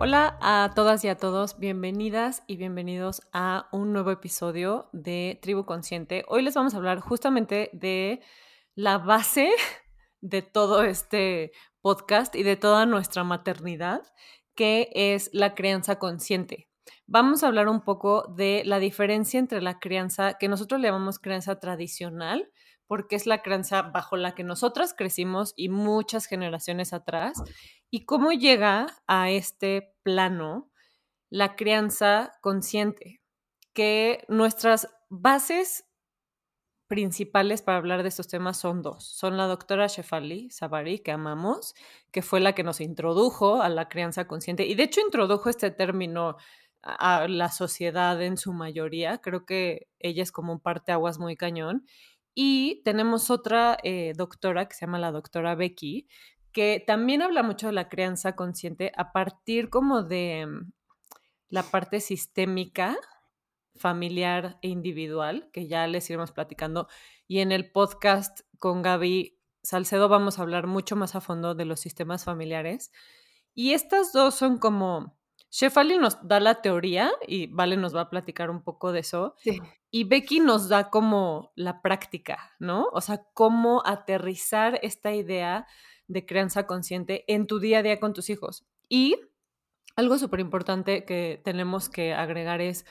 Hola a todas y a todos, bienvenidas y bienvenidos a un nuevo episodio de Tribu Consciente. Hoy les vamos a hablar justamente de la base de todo este podcast y de toda nuestra maternidad, que es la crianza consciente. Vamos a hablar un poco de la diferencia entre la crianza que nosotros llamamos crianza tradicional, porque es la crianza bajo la que nosotras crecimos y muchas generaciones atrás, y cómo llega a este plano la crianza consciente, que nuestras bases principales para hablar de estos temas son dos. Son la doctora Shefali Sabari, que amamos, que fue la que nos introdujo a la crianza consciente y de hecho introdujo este término a la sociedad en su mayoría. Creo que ella es como un parteaguas muy cañón. Y tenemos otra eh, doctora que se llama la doctora Becky, que también habla mucho de la crianza consciente a partir como de mm, la parte sistémica, familiar e individual, que ya les iremos platicando. Y en el podcast con Gaby Salcedo vamos a hablar mucho más a fondo de los sistemas familiares. Y estas dos son como, Shefali nos da la teoría y Vale nos va a platicar un poco de eso. Y Becky nos da como la práctica, ¿no? O sea, cómo aterrizar esta idea de crianza consciente en tu día a día con tus hijos. Y algo súper importante que tenemos que agregar es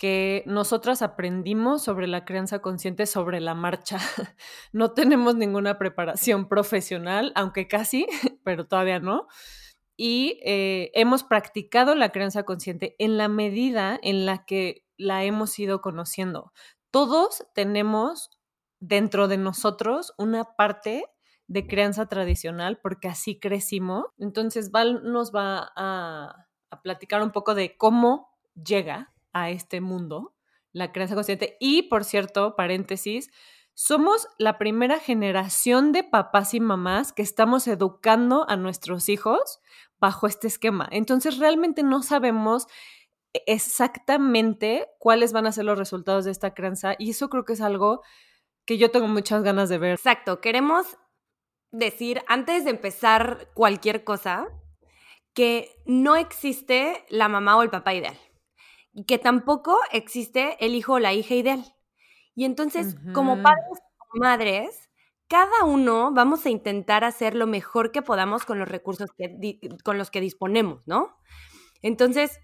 que nosotras aprendimos sobre la crianza consciente sobre la marcha. No tenemos ninguna preparación profesional, aunque casi, pero todavía no. Y eh, hemos practicado la crianza consciente en la medida en la que la hemos ido conociendo. Todos tenemos dentro de nosotros una parte de crianza tradicional porque así crecimos. Entonces Val nos va a, platicar un poco de cómo llega a este mundo la crianza consciente. Y por cierto, paréntesis, somos la primera generación de papás y mamás que estamos educando a nuestros hijos bajo este esquema. Entonces realmente no sabemos exactamente cuáles van a ser los resultados de esta crianza y eso creo que es algo que yo tengo muchas ganas de ver. Exacto, queremos decir, antes de empezar cualquier cosa, que no existe la mamá o el papá ideal. Y que tampoco existe el hijo o la hija ideal. Y entonces, como padres o madres, cada uno vamos a intentar hacer lo mejor que podamos con los recursos que, con los que disponemos, ¿no? Entonces,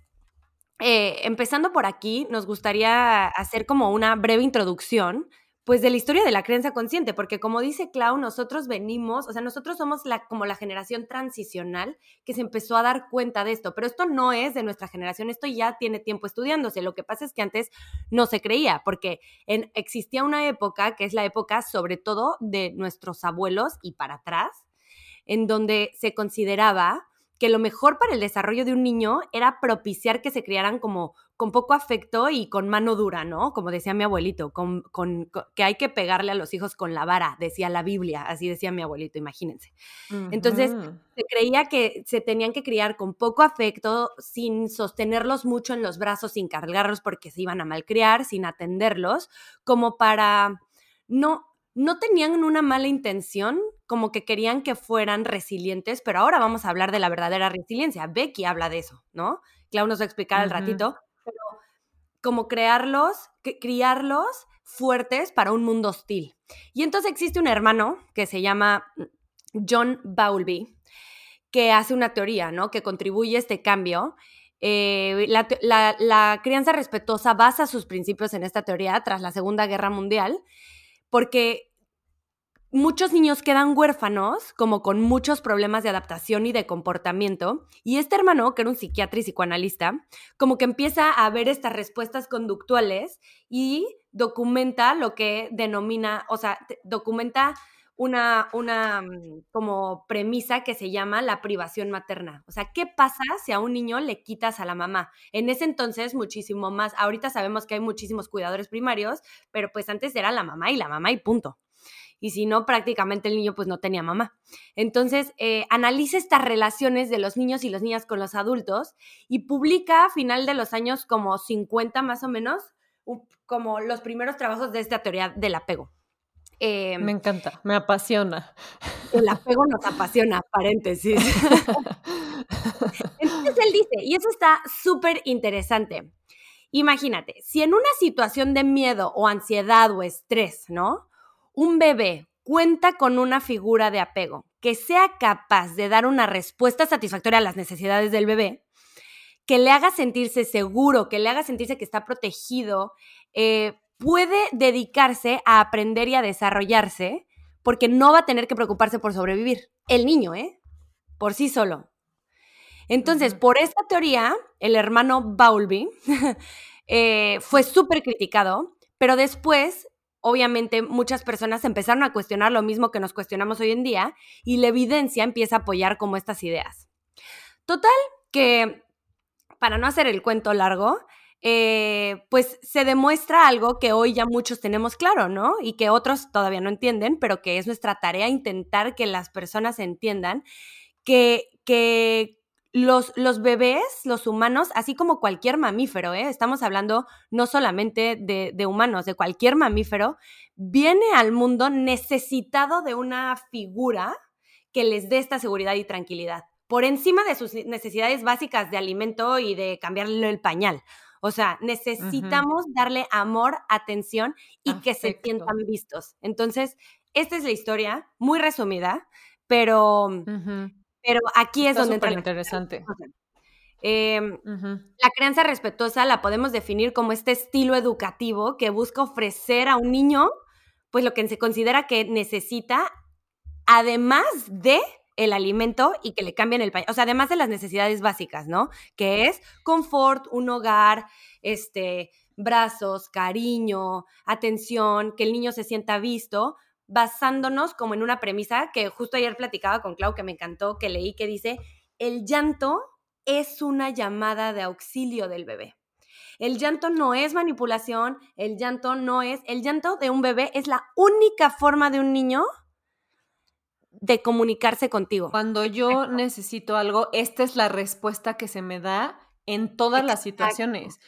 eh, empezando por aquí, nos gustaría hacer como una breve introducción pues de la historia de la creencia consciente, porque como dice Clau, nosotros venimos, o sea, nosotros somos la, como la generación transicional que se empezó a dar cuenta de esto, pero esto no es de nuestra generación, esto ya tiene tiempo estudiándose, lo que pasa es que antes no se creía, porque en, existía una época, que es la época sobre todo de nuestros abuelos y para atrás, en donde se consideraba que lo mejor para el desarrollo de un niño era propiciar que se criaran como con poco afecto y con mano dura, ¿no? Como decía mi abuelito, con, que hay que pegarle a los hijos con la vara, decía la Biblia, así decía mi abuelito, imagínense. Entonces, se creía que se tenían que criar con poco afecto, sin sostenerlos mucho en los brazos, sin cargarlos porque se iban a malcriar, sin atenderlos, como para no, no tenían una mala intención, como que querían que fueran resilientes, pero ahora vamos a hablar de la verdadera resiliencia. Becky habla de eso, ¿no? Clau nos va a explicar al ratito, pero como crearlos, criarlos fuertes para un mundo hostil. Y entonces existe un hermano que se llama John Bowlby, que hace una teoría, ¿no? Que contribuye a este cambio. Eh, la, la crianza respetuosa basa sus principios en esta teoría tras la Segunda Guerra Mundial porque muchos niños quedan huérfanos, como con muchos problemas de adaptación y de comportamiento, y este hermano, que era un psiquiatra y psicoanalista, como que empieza a ver estas respuestas conductuales y documenta lo que denomina, o sea, documenta una, una mm, como premisa que se llama la privación materna. O sea, ¿qué pasa si a un niño le quitas a la mamá? En ese entonces muchísimo más. Ahorita sabemos que hay muchísimos cuidadores primarios, pero pues antes era la mamá y la mamá y punto. Y si no, prácticamente el niño pues no tenía mamá. Entonces, eh, analiza estas relaciones de los niños y las niñas con los adultos y publica a final de los años como 50 más o menos, como los primeros trabajos de esta teoría del apego. Em, me encanta, me apasiona. El apego nos apasiona, paréntesis. Entonces él dice, y eso está súper interesante. Imagínate, si en una situación de miedo o ansiedad o estrés, ¿no? Un bebé cuenta con una figura de apego que sea capaz de dar una respuesta satisfactoria a las necesidades del bebé, que le haga sentirse seguro, que le haga sentirse que está protegido, eh, puede dedicarse a aprender y a desarrollarse porque no va a tener que preocuparse por sobrevivir. El niño, ¿eh? Por sí solo. Entonces, por esta teoría, el hermano Bowlby eh, fue súper criticado, pero después, obviamente, muchas personas empezaron a cuestionar lo mismo que nos cuestionamos hoy en día y la evidencia empieza a apoyar como estas ideas. Total, que para no hacer el cuento largo, eh, pues se demuestra algo que hoy ya muchos tenemos claro, ¿no? Y que otros todavía no entienden, pero que es nuestra tarea intentar que las personas entiendan que, que los, los, bebés, los humanos, así como cualquier mamífero, ¿eh? estamos hablando no solamente de, de, humanos, de cualquier mamífero, viene al mundo necesitado de una figura que les dé esta seguridad y tranquilidad, por encima de sus necesidades básicas de alimento y de cambiarle el pañal. O sea, necesitamos darle amor, atención y que se sientan vistos. Entonces, esta es la historia, muy resumida, pero, pero aquí es donde entra. interesante. Em, la crianza respetuosa la podemos definir como este estilo educativo que busca ofrecer a un niño, pues lo que se considera que necesita, además de el alimento y que le cambien el pañal. O sea, además de las necesidades básicas, ¿no? Que es confort, un hogar, este, brazos, cariño, atención, que el niño se sienta visto, basándonos como en una premisa que justo ayer platicaba con Clau, que me encantó, que leí, que dice, el llanto es una llamada de auxilio del bebé. El llanto no es manipulación, el llanto no es, el llanto de un bebé es la única forma de un niño de comunicarse contigo. Cuando yo necesito algo, esta es la respuesta que se me da en todas las situaciones.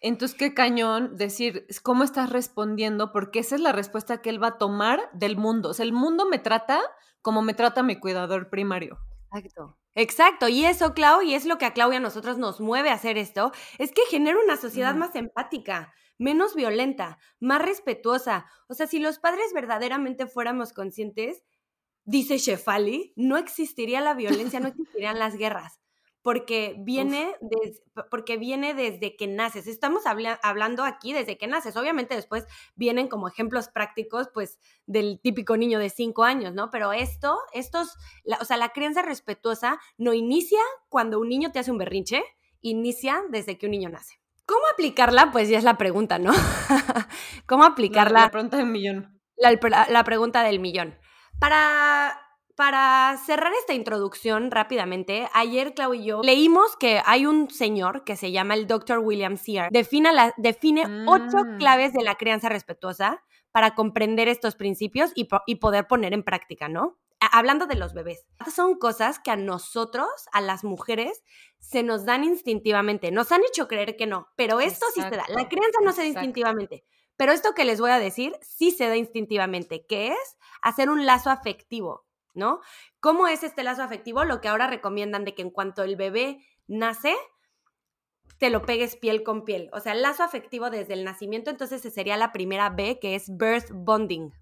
Entonces, qué cañón decir cómo estás respondiendo, porque esa es la respuesta que él va a tomar del mundo. O sea, el mundo me trata como me trata mi cuidador primario. Exacto. Exacto, y eso, Clau, y es lo que a Clau y a nosotros nos mueve a hacer esto, es que genera una sociedad más empática, menos violenta, más respetuosa. O sea, si los padres verdaderamente fuéramos conscientes, dice Shefali, no existiría la violencia, no existirían las guerras, porque viene, porque viene desde que naces. Estamos hablando aquí desde que naces. Obviamente después vienen como ejemplos prácticos, pues, del típico niño de cinco años, ¿no? Pero esto, estos, o sea, la crianza respetuosa no inicia cuando un niño te hace un berrinche, inicia desde que un niño nace. ¿Cómo aplicarla? Pues ya es la pregunta, ¿no? ¿Cómo aplicarla? La, pregunta del millón. la pregunta del millón. Para, para cerrar esta introducción rápidamente, ayer Clau y yo leímos que hay un señor que se llama el Dr. William Sear. Define, la, define ocho mm. claves de la crianza respetuosa para comprender estos principios y, y poder poner en práctica, ¿no? hablando de los bebés, son cosas que a nosotros, a las mujeres, se nos dan instintivamente. Nos han hecho creer que no, pero esto sí se da. La crianza no se da instintivamente. Pero esto que les voy a decir sí se da instintivamente, que es hacer un lazo afectivo, ¿no? ¿Cómo es este lazo afectivo? Lo que ahora recomiendan de que en cuanto el bebé nace, te lo pegues piel con piel. O sea, el lazo afectivo desde el nacimiento, entonces sería la primera B, que es birth bonding.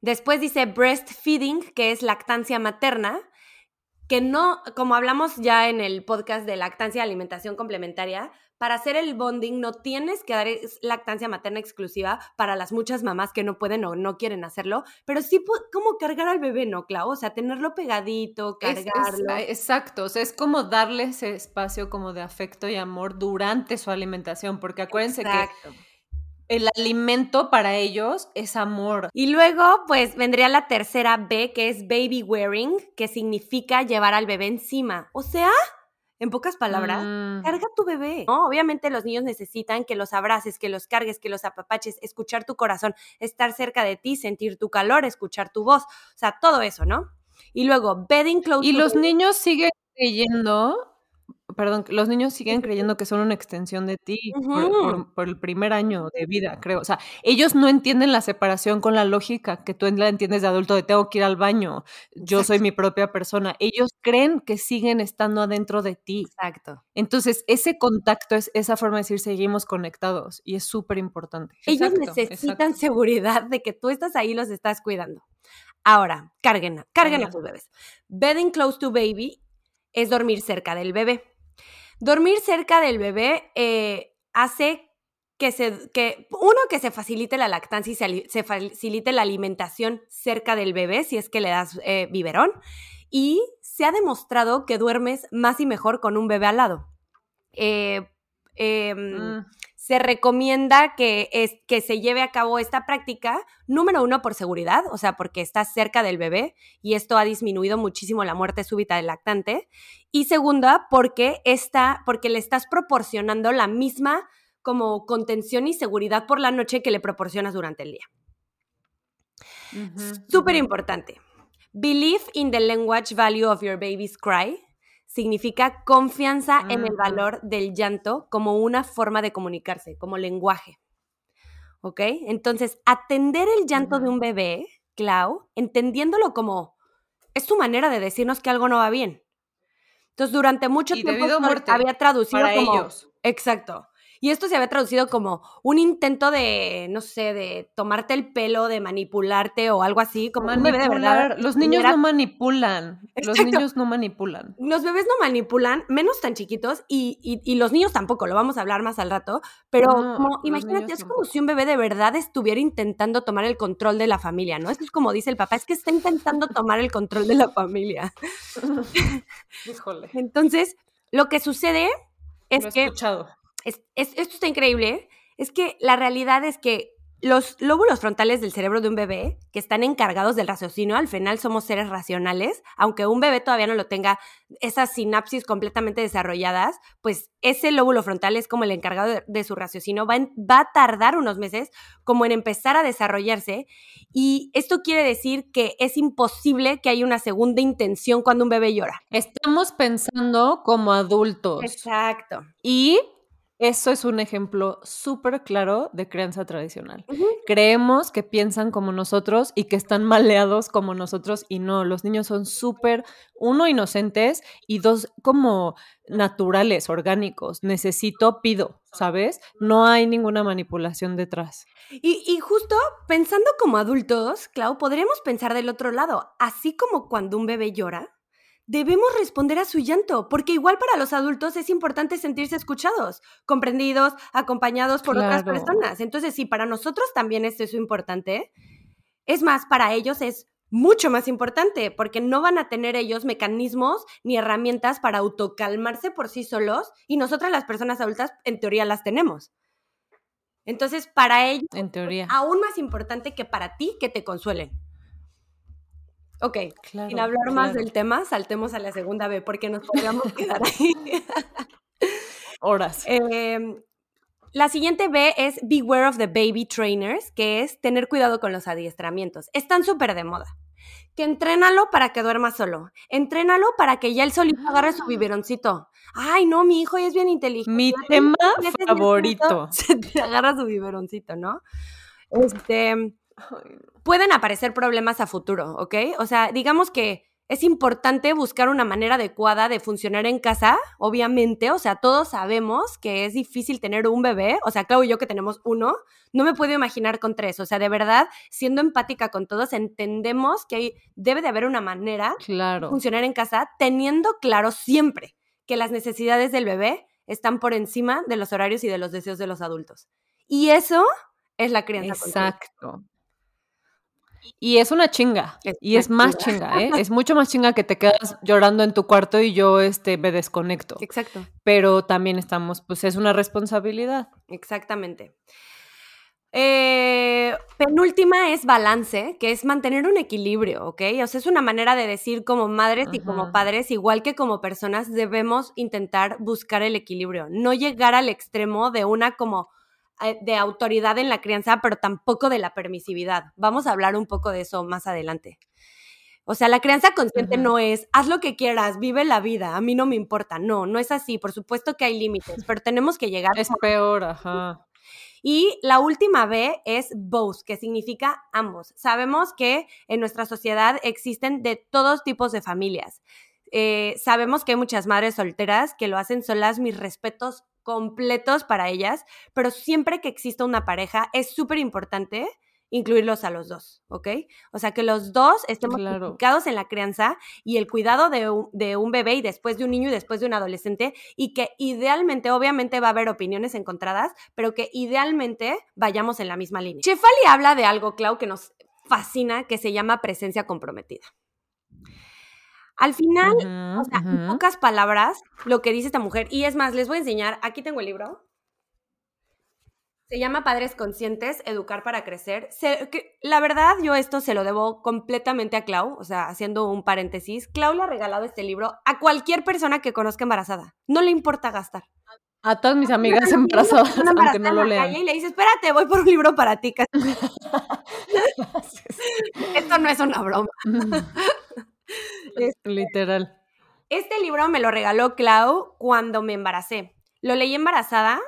Después dice breastfeeding, que es lactancia materna, que no, como hablamos ya en el podcast de lactancia y alimentación complementaria, para hacer el bonding no tienes que dar lactancia materna exclusiva para las muchas mamás que no pueden o no quieren hacerlo, pero sí como cargar al bebé, ¿no, Clau? O sea, tenerlo pegadito, cargarlo. Exacto, o sea, es como darle ese espacio como de afecto y amor durante su alimentación, porque acuérdense que el alimento para ellos es amor. Y luego, pues vendría la tercera B, que es baby wearing, que significa llevar al bebé encima. O sea, en pocas palabras, mm. carga tu bebé. ¿no? Obviamente los niños necesitan que los abraces, que los cargues, que los apapaches, escuchar tu corazón, estar cerca de ti, sentir tu calor, escuchar tu voz, o sea, todo eso, ¿no? Y luego, bedding clothes. Y los niños siguen creyendo, perdón, los niños siguen creyendo que son una extensión de ti por, el primer año de vida, creo. O sea, ellos no entienden la separación con la lógica que tú la entiendes de adulto, de tengo que ir al baño, yo soy mi propia persona. Ellos creen que siguen estando adentro de ti. Exacto. Entonces, ese contacto es esa forma de decir seguimos conectados y es súper importante. Ellos necesitan seguridad de que tú estás ahí y los estás cuidando. Ahora, carguen, carguen a sus bebés. Bedding close to baby es dormir cerca del bebé. Dormir cerca del bebé eh, hace que se, que, uno, que se facilite la lactancia y se, facilite la alimentación cerca del bebé si es que le das eh, biberón. Y se ha demostrado que duermes más y mejor con un bebé al lado. Eh, em, mm se recomienda que, es, que se lleve a cabo esta práctica, número uno, por seguridad, o sea, porque estás cerca del bebé y esto ha disminuido muchísimo la muerte súbita del lactante. Y segunda, porque, está, porque le estás proporcionando la misma como contención y seguridad por la noche que le proporcionas durante el día. Súper importante. Believe in the language value of your baby's cry significa confianza en el valor del llanto como una forma de comunicarse, como lenguaje. ¿Ok? Entonces, atender el llanto de un bebé, Clau, entendiéndolo como es su manera de decirnos que algo no va bien. Entonces, durante mucho tiempo había traducido como ellos. Exacto. Y esto se había traducido como un intento de, no sé, de tomarte el pelo, de manipularte o algo así, como un bebé de verdad. Los niños no manipulan. Los niños no manipulan. Los bebés no manipulan, menos tan chiquitos, y, los niños tampoco, lo vamos a hablar más al rato. Pero como, imagínate, es como si un bebé de verdad estuviera intentando tomar el control de la familia, ¿no? Esto es como dice el papá, es que está intentando tomar el control de la familia. Híjole. Entonces, lo que sucede es lo he que. Escuchado esto está increíble, es que la realidad es que los lóbulos frontales del cerebro de un bebé, que están encargados del raciocinio, al final somos seres racionales, aunque un bebé todavía no lo tenga esas sinapsis completamente desarrolladas, pues ese lóbulo frontal es como el encargado de, su raciocinio, va, va, a tardar unos meses como en empezar a desarrollarse y esto quiere decir que es imposible que haya una segunda intención cuando un bebé llora. Estamos pensando como adultos. Exacto. Y eso es un ejemplo súper claro de crianza tradicional. Creemos que piensan como nosotros y que están maleados como nosotros y no, los niños son súper, uno, inocentes y dos, como naturales, orgánicos. Necesito, pido, ¿sabes? No hay ninguna manipulación detrás. Y, y justo pensando como adultos, Clau, podríamos pensar del otro lado, así como cuando un bebé llora, debemos responder a su llanto, porque igual para los adultos es importante sentirse escuchados, comprendidos, acompañados por otras personas. Entonces, si para nosotros también es eso importante, es más, para ellos es mucho más importante, porque no van a tener ellos mecanismos ni herramientas para autocalmarse por sí solos, y nosotras las personas adultas en teoría las tenemos. Entonces, para ellos, en teoría. aún más importante que para ti que te consuelen. Ok, sin hablar más del tema, saltemos a la segunda B porque nos podríamos quedar ahí. Horas. Em, la siguiente B es Beware of the Baby Trainers, que es tener cuidado con los adiestramientos. Están súper de moda. Que entrénalo para que duerma solo. Entrénalo para que ya el solito agarre su biberoncito. Ay, no, mi hijo ya es bien inteligente. Mi tema favorito. Se te agarra su biberoncito, ¿no? Este pueden aparecer problemas a futuro, ¿ok? O sea, digamos que es importante buscar una manera adecuada de funcionar en casa, obviamente, o sea, todos sabemos que es difícil tener un bebé, o sea, Clau y yo que tenemos uno, no me puedo imaginar con tres, o sea, de verdad, siendo empática con todos, entendemos que debe de haber una manera de funcionar en casa, teniendo claro siempre que las necesidades del bebé están por encima de los horarios y de los deseos de los adultos. Y eso es la crianza. Exacto. Y es una chinga. y es más chinga, ¿eh? Es mucho más chinga que te quedas llorando en tu cuarto y yo este, me desconecto. Exacto. Pero también estamos, pues es una responsabilidad. Exactamente. Eh, penúltima es balance, que es mantener un equilibrio, ¿ok? O sea, es una manera de decir como madres y como padres, igual que como personas, debemos intentar buscar el equilibrio, no llegar al extremo de una como de autoridad en la crianza, pero tampoco de la permisividad. Vamos a hablar un poco de eso más adelante. O sea, la crianza consciente no es, haz lo que quieras, vive la vida, a mí no me importa. No, no es así. Por supuesto que hay límites, pero tenemos que llegar. Es peor, ajá. Y la última B es both, que significa ambos. Sabemos que en nuestra sociedad existen de todos tipos de familias. Eh, sabemos que hay muchas madres solteras que lo hacen solas, mis respetos completos para ellas, pero siempre que exista una pareja es súper importante incluirlos a los dos, ¿ok? O sea, que los dos estemos implicados en la crianza y el cuidado de un, de un, bebé y después de un niño y después de un adolescente y que idealmente, obviamente va a haber opiniones encontradas, pero que idealmente vayamos en la misma línea. Chefali habla de algo, Clau, que nos fascina, que se llama presencia comprometida. Al final, o sea, en pocas palabras, lo que dice esta mujer, y es más, les voy a enseñar, aquí tengo el libro, se llama Padres Conscientes, Educar para Crecer. la verdad, yo esto se lo debo completamente a Clau, o sea, haciendo un paréntesis. Clau le ha regalado este libro a cualquier persona que conozca embarazada. No le importa gastar. A todas mis amigas embarazadas, aunque no lo lean. Y le dice, espérate, voy por un libro para ti. esto no es una broma. Literal. Este libro me lo regaló Clau cuando me embaracé. Lo leí embarazada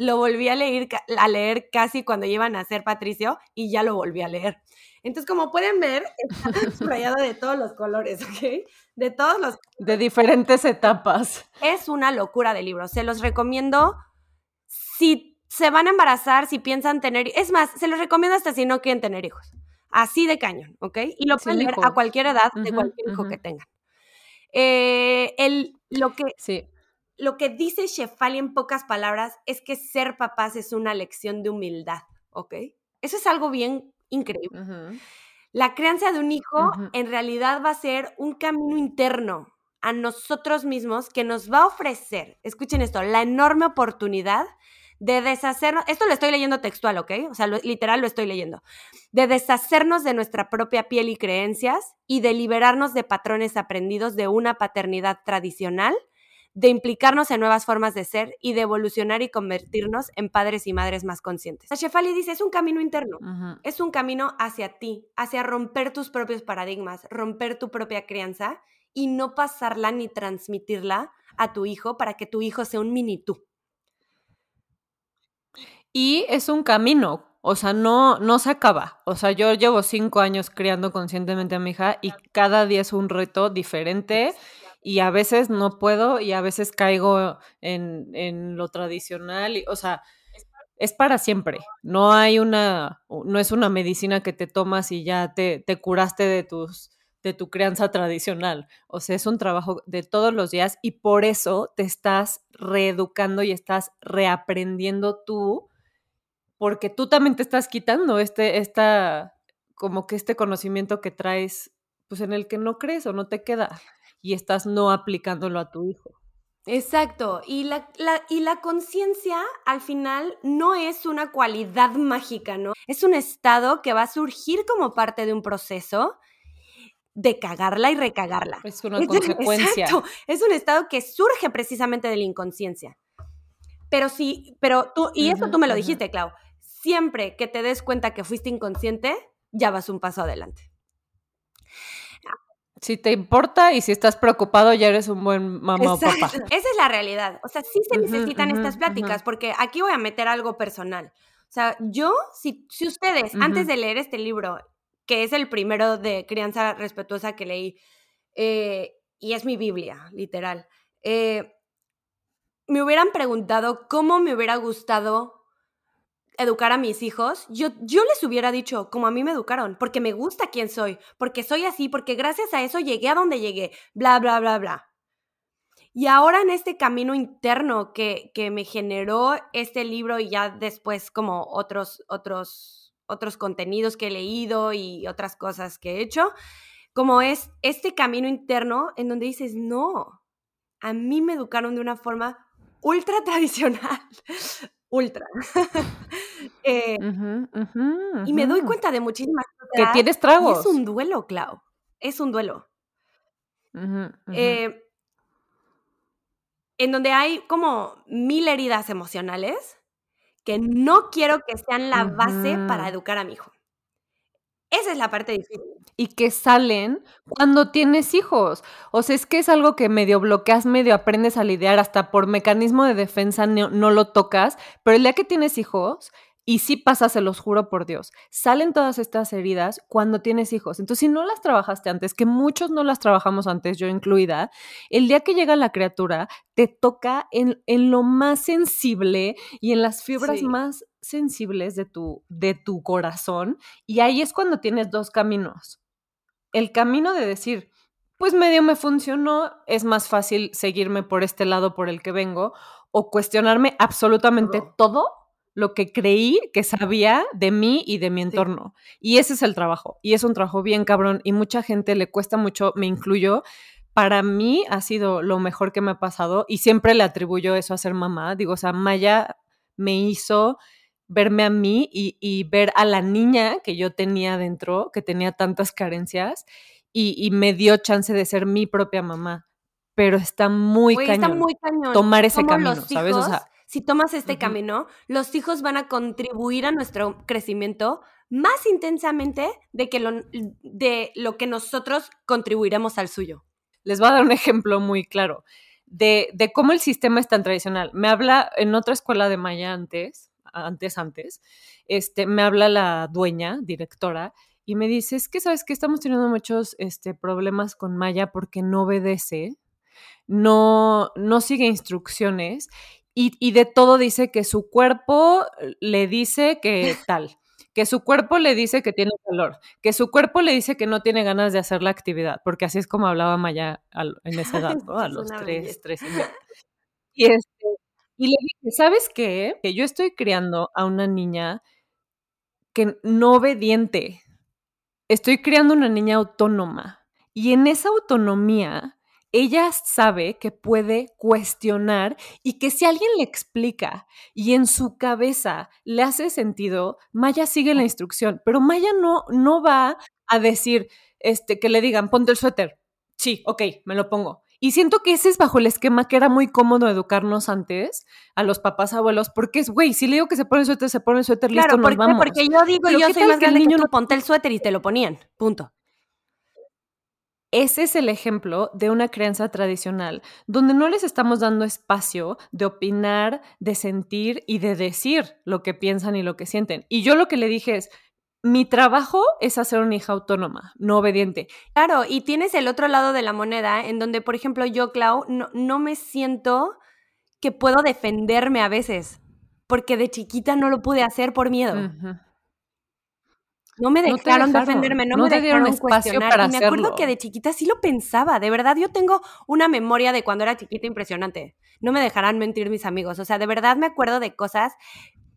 lo volví a leer, a leer casi cuando iban a ser Patricio y ya lo volví a leer. Entonces, como pueden ver, está subrayado de todos los colores, ¿ok? De todos los... De diferentes etapas. Es una locura de libro. Se los recomiendo si se van a embarazar, si piensan tener... Es más, se los recomiendo hasta si no quieren tener hijos. Así de cañón, ¿ok? Y lo pueden leer a cualquier edad de cualquier hijo que tengan. Eh, el, lo que... Sí lo que dice Shefali en pocas palabras es que ser papás es una lección de humildad, ¿ok? Eso es algo bien increíble. La crianza de un hijo en realidad va a ser un camino interno a nosotros mismos que nos va a ofrecer, escuchen esto, la enorme oportunidad de deshacernos, esto lo estoy leyendo textual, ¿ok? O sea, literal lo estoy leyendo, de deshacernos de nuestra propia piel y creencias y de liberarnos de patrones aprendidos de una paternidad tradicional de implicarnos en nuevas formas de ser y de evolucionar y convertirnos en padres y madres más conscientes. Shefali dice, es un camino interno, es un camino hacia ti, hacia romper tus propios paradigmas, romper tu propia crianza y no pasarla ni transmitirla a tu hijo para que tu hijo sea un mini tú. Y es un camino, o sea, no, no se acaba. O sea, yo llevo cinco años criando conscientemente a mi hija y cada día es un reto diferente y a veces no puedo y a veces caigo en, en lo tradicional, y, o sea, es para siempre. No hay una, no es una medicina que te tomas y ya te, te curaste de tus de tu crianza tradicional. O sea, es un trabajo de todos los días y por eso te estás reeducando y estás reaprendiendo tú, porque tú también te estás quitando este, esta, como que este conocimiento que traes, pues en el que no crees o no te queda y estás no aplicándolo a tu hijo. Exacto, y la, y la conciencia al final no es una cualidad mágica, ¿no? Es un estado que va a surgir como parte de un proceso de cagarla y recagarla. Es una consecuencia. Exacto, es un estado que surge precisamente de la inconsciencia. Pero sí, pero tú, y eso tú me lo dijiste, Clau, siempre que te des cuenta que fuiste inconsciente, ya vas un paso adelante. Si te importa y si estás preocupado, ya eres un buen mamá o papá. Esa es la realidad. O sea, sí se necesitan estas pláticas, porque aquí voy a meter algo personal. O sea, yo, si, si ustedes, antes de leer este libro, que es el primero de crianza respetuosa que leí, eh, y es mi Biblia, literal, eh, me hubieran preguntado cómo me hubiera gustado educar a mis hijos, yo, yo les hubiera dicho como a mí me educaron, porque me gusta quién soy, porque soy así, porque gracias a eso llegué a donde llegué, bla, bla, bla, bla. Y ahora en este camino interno que, que me generó este libro y ya después como otros, otros, otros contenidos que he leído y otras cosas que he hecho, como es este camino interno en donde dices, no, a mí me educaron de una forma ultra tradicional, ultra. Eh, y me doy cuenta de muchísimas cosas. Que tienes tragos. es un duelo, Clau. Es un duelo. Eh, en donde hay como mil heridas emocionales que no quiero que sean la base para educar a mi hijo. Esa es la parte difícil. Y que salen cuando tienes hijos. O sea, es que es algo que medio bloqueas, medio aprendes a lidiar, hasta por mecanismo de defensa no, no lo tocas, pero el día que tienes hijos, y sí pasa, se los juro por Dios, salen todas estas heridas cuando tienes hijos. Entonces, si no las trabajaste antes, que muchos no las trabajamos antes, yo incluida, el día que llega la criatura, te toca en, en lo más sensible y en las fibras Sí. más sensibles de tu, de tu corazón. Y ahí es cuando tienes dos caminos. El camino de decir, pues medio me funcionó, es más fácil seguirme por este lado por el que vengo, o cuestionarme absolutamente Todo. todo lo que creí que sabía de mí y de mi entorno. Y ese es el trabajo. Y es un trabajo bien cabrón. Y mucha gente le cuesta mucho, me incluyo. Para mí ha sido lo mejor que me ha pasado y siempre le atribuyo eso a ser mamá. Digo, o sea, Maya me hizo verme a mí y, y ver a la niña que yo tenía dentro, que tenía tantas carencias, y, y me dio chance de ser mi propia mamá. Pero está muy cañón está muy cañón. tomar ese camino, ¿sabes? O sea, si tomas este camino, los hijos van a contribuir a nuestro crecimiento más intensamente de, que lo, de lo que nosotros contribuiremos al suyo. les voy a dar un ejemplo muy claro de, de cómo el sistema es tan tradicional. Me habla en otra escuela de Maya antes, antes, antes, este, me habla la dueña, directora, y me dice, es que sabes que estamos teniendo muchos este, problemas con Maya porque no obedece, no, no sigue instrucciones y, y de todo dice que su cuerpo le dice que tal, que su cuerpo le dice que tiene calor, que su cuerpo le dice que no tiene ganas de hacer la actividad, porque así es como hablaba Maya en esa edad, ¿no? A los tres, tres y medio. Y, este, y le dije, ¿sabes qué? Que yo estoy criando a una niña que no obediente. Estoy criando una niña autónoma. Y en esa autonomía, ella sabe que puede cuestionar y que si alguien le explica y en su cabeza le hace sentido, Maya sigue la instrucción, pero Maya no, no va a decir este, que le digan, ponte el suéter. Sí, ok, me lo pongo. Y siento que ese es bajo el esquema que era muy cómodo educarnos antes a los papás abuelos, porque es, güey, si le digo que se pone el suéter, se pone el suéter, Claro, listo, ¿por nos qué? vamos. Porque yo digo, yo ¿qué soy más que el grande que niño tú, no- ponte el suéter y te lo ponían. Punto. Ese es el ejemplo de una crianza tradicional, donde no les estamos dando espacio de opinar, de sentir y de decir lo que piensan y lo que sienten. Y yo lo que le dije es, mi trabajo es hacer una hija autónoma, no obediente. Claro, y tienes el otro lado de la moneda, en donde, por ejemplo, yo, Clau, no, no me siento que puedo defenderme a veces, porque de chiquita no lo pude hacer por miedo. No me No dejaron, dejaron, defenderme, no, no me te dieron dejaron espacio para y me acuerdo hacerlo. que de chiquita sí lo pensaba. De verdad, yo tengo una memoria de cuando era chiquita impresionante. No me dejarán mentir mis amigos. O sea, de verdad me acuerdo de cosas,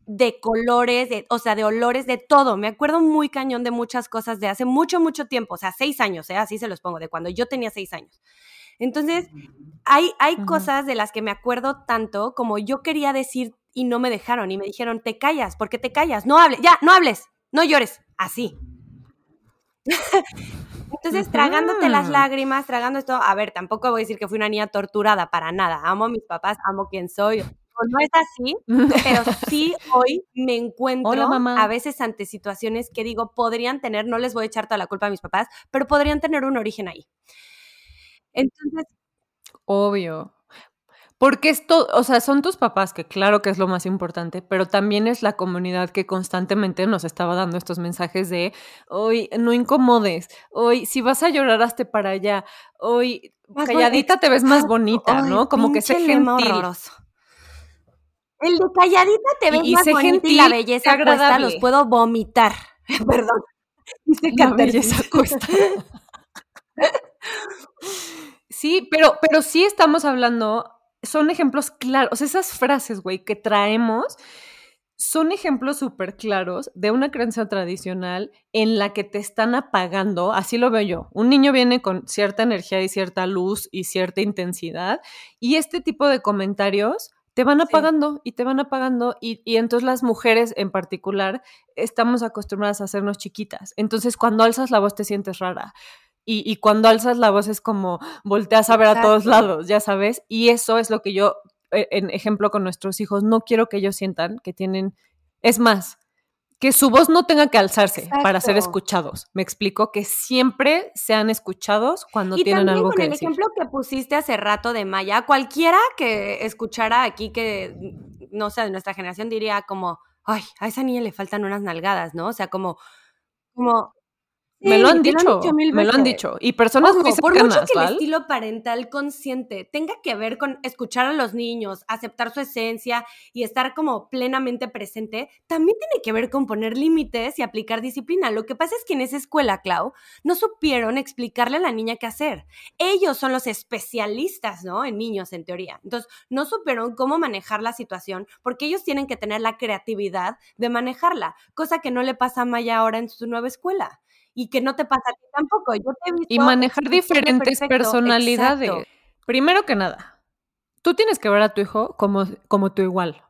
de colores, de, o sea, de olores, de todo. Me acuerdo muy cañón de muchas cosas de hace mucho, mucho tiempo. O sea, seis años, ¿eh? así se los pongo, de cuando yo tenía seis años. Entonces, hay, hay cosas de las que me acuerdo tanto como yo quería decir y no me dejaron. Y me dijeron, te callas, ¿por qué te callas? No hables, ya, no hables, no llores. Así. Entonces, tragándote las lágrimas, tragando esto, a ver, tampoco voy a decir que fui una niña torturada, para nada. Amo a mis papás, amo quien soy. No, no es así, pero sí hoy me encuentro Hola, mamá. a veces ante situaciones que digo, podrían tener, no les voy a echar toda la culpa a mis papás, pero podrían tener un origen ahí. Entonces, Obvio. Porque esto, o sea, son tus papás, que claro que es lo más importante, pero también es la comunidad que constantemente nos estaba dando estos mensajes de, hoy no incomodes, hoy si vas a llorar, hazte para allá, hoy Más calladita te ves más bonita, Ay, ¿no? Como que sé gentil. horroroso. El de calladita te Y- ves y más sé bonita y la belleza sé cuesta, agradable. los puedo vomitar. Perdón. Hice La catarsis. belleza cuesta. Sí, pero, pero sí estamos hablando, son ejemplos claros, o sea, esas frases, güey, que traemos son ejemplos súper claros de una creencia tradicional en la que te están apagando, así lo veo yo. Un niño viene con cierta energía y cierta luz y cierta intensidad, y este tipo de comentarios te van Sí. apagando y te van apagando, y, y entonces las mujeres en particular estamos acostumbradas a hacernos chiquitas. Entonces, cuando alzas la voz te sientes rara. Y, y cuando alzas la voz es como volteas a ver a todos lados, ya sabes. Y eso es lo que yo, eh, en ejemplo con nuestros hijos, no quiero que ellos sientan que tienen. Es más, que su voz no tenga que alzarse para ser escuchados. Me explico que siempre sean escuchados cuando Y tienen también algo con que el decir. ejemplo que pusiste hace rato de Maya, cualquiera que escuchara aquí que, no sé, de nuestra generación diría como, ay, a esa niña le faltan unas nalgadas, ¿no? O sea, como, como... me lo han dicho, mil me lo han dicho. Y personas muy Ojo, por mucho cercanas, que el estilo parental consciente tenga que ver con escuchar a los niños, aceptar su esencia y estar como plenamente presente, también tiene que ver con poner límites y aplicar disciplina. Lo que pasa es que en esa escuela, Clau, no supieron explicarle a la niña qué hacer. Ellos son los especialistas, ¿no? En niños, en teoría. Entonces, no supieron cómo manejar la situación porque ellos tienen que tener la creatividad de manejarla, cosa que no le pasa a Maya ahora en su nueva escuela. Y que no te pasa a ti tampoco. Yo te he visto Y manejar diferentes perfecto, personalidades. exacto. Primero que nada, tú tienes que ver a tu hijo como, como tu igual.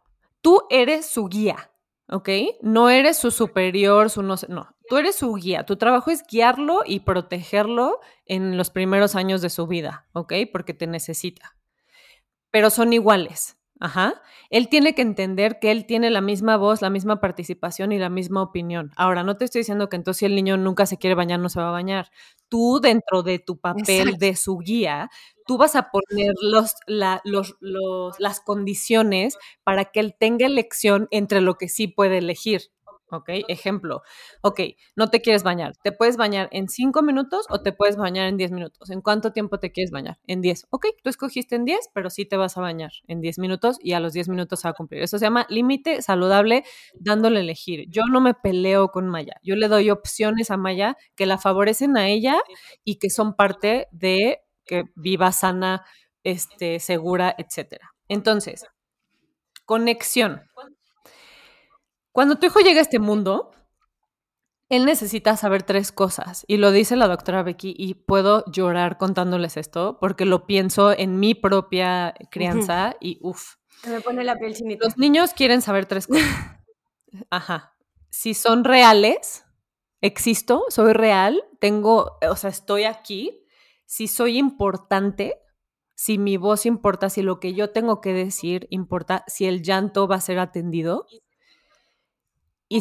Tú eres su guía, ¿ok? No eres su superior, su no sé, no. Tú eres su guía. Tu trabajo es guiarlo y protegerlo en los primeros años de su vida, ¿ok? Porque te necesita. Pero son iguales. Ajá. Él tiene que entender que él tiene la misma voz, la misma participación y la misma opinión. Ahora, no te estoy diciendo que entonces si el niño nunca se quiere bañar, no se va a bañar. Tú, dentro de tu papel Exacto. de su guía, tú vas a poner los, la- los- los- las condiciones para que él tenga elección entre lo que sí puede elegir. ¿Ok? Ejemplo. Ok, no te quieres bañar. ¿Te puedes bañar en cinco minutos o te puedes bañar en 10 minutos? ¿En cuánto tiempo te quieres bañar? En 10. Ok, tú escogiste en 10, pero sí te vas a bañar en 10 minutos y a los 10 minutos se va a cumplir. Eso se llama límite saludable dándole a elegir. Yo no me peleo con Maya. Yo le doy opciones a Maya que la favorecen a ella y que son parte de que viva sana, este, segura, etcétera. Entonces, conexión. Cuando tu hijo llega a este mundo, él necesita saber tres cosas. Y lo dice la doctora Becky y puedo llorar contándoles esto porque lo pienso en mi propia crianza y uff. Se me pone la piel chinita. Los niños quieren saber tres cosas. Ajá. Si son reales, existo, soy real, tengo, o sea, estoy aquí. Si soy importante, si mi voz importa, si lo que yo tengo que decir importa, si el llanto va a ser atendido y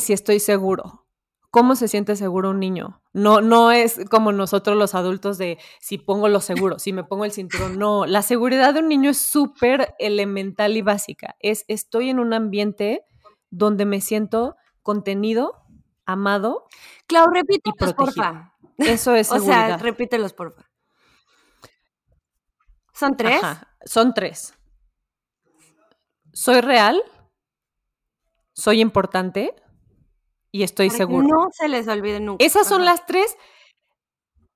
si estoy seguro. ¿Cómo se siente seguro un niño? No, no es como nosotros los adultos de si pongo lo seguro, si me pongo el cinturón. No, la seguridad de un niño es súper elemental y básica. Es estoy en un ambiente donde me siento contenido, amado. Clau, repítelos, porfa. Eso es O seguridad. sea, repítelos, porfa. ¿Son tres? Ajá, son tres. Soy real, soy importante y estoy Para que seguro. No se les olvide nunca. Esas son Ajá. las tres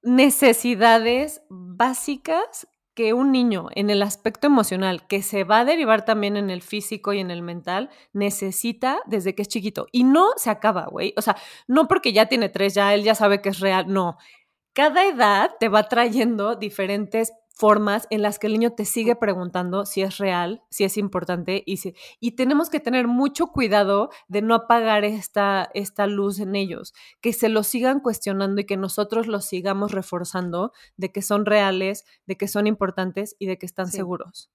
necesidades básicas que un niño en el aspecto emocional, que se va a derivar también en el físico y en el mental, necesita desde que es chiquito. Y no se acaba, güey. O sea, no porque ya tiene tres, ya él ya sabe que es real. No. Cada edad te va trayendo diferentes formas en las que el niño te sigue preguntando si es real, si es importante y si y tenemos que tener mucho cuidado de no apagar esta, esta luz en ellos, que se lo sigan cuestionando y que nosotros los sigamos reforzando de que son reales, de que son importantes y de que están Sí. seguros.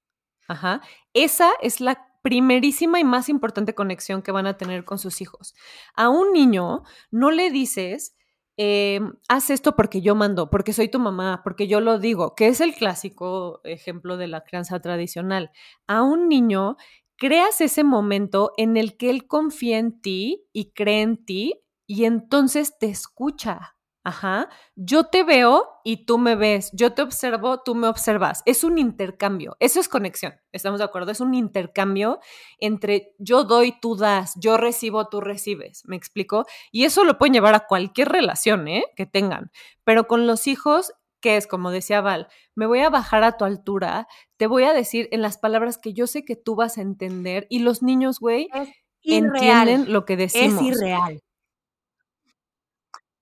Ajá. Esa es la primerísima y más importante conexión que van a tener con sus hijos. A un niño no le dices, eh, haz esto porque yo mando, porque soy tu mamá, porque yo lo digo, que es el clásico ejemplo de la crianza tradicional. A un niño creas ese momento en el que él confía en ti y cree en ti y entonces te escucha. Ajá. Yo te veo y tú me ves. Yo te observo, tú me observas. Es un intercambio. Eso es conexión. ¿Estamos de acuerdo? Es un intercambio entre yo doy, tú das, yo recibo, tú recibes. ¿Me explico? Y eso lo pueden llevar a cualquier relación ¿eh? que tengan. Pero con los hijos, que es como decía Val, me voy a bajar a tu altura, te voy a decir en las palabras que yo sé que tú vas a entender y los niños, güey, entienden lo que decimos. Es irreal.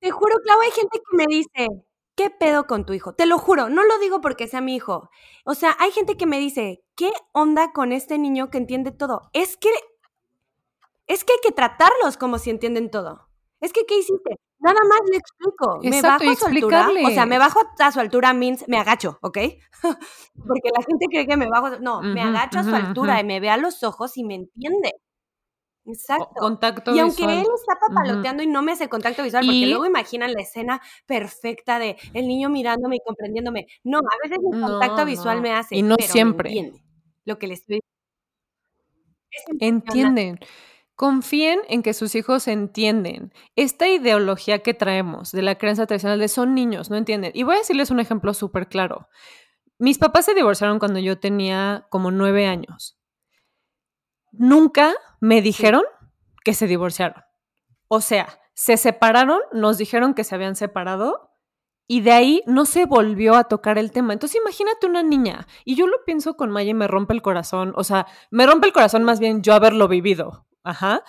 Te juro, Clau, hay gente que me dice, ¿qué pedo con tu hijo? Te lo juro, no lo digo porque sea mi hijo. O sea, hay gente que me dice, ¿qué onda con este niño que entiende todo? Es que, es que hay que tratarlos como si entienden todo. Es que, ¿qué hiciste? Nada más le explico. me Exacto, bajo y a su altura. O sea, me bajo a su altura means me agacho, ¿ok? Porque la gente cree que me bajo. No, me Ujú, agacho a su altura y me ve a los ojos y me entiende. Exacto. contacto y aunque él está papaloteando y no me hace contacto visual, porque Y- luego imaginan la escena perfecta de el niño mirándome y comprendiéndome. No, a veces el contacto No, visual no. me hace, Y no pero siempre. entiende lo que le estoy. Entienden. Confíen en que sus hijos entienden. Esta ideología que traemos de la creencia tradicional de son niños, no entienden. Y voy a decirles un ejemplo súper claro. Mis papás se divorciaron cuando yo tenía como nueve años. Nunca me dijeron que se divorciaron. O sea, se separaron, nos dijeron que se habían separado y de ahí no se volvió a tocar el tema. Entonces imagínate una niña, y yo lo pienso con Maya y me rompe el corazón, o sea, me rompe el corazón más bien yo haberlo vivido. Ajá.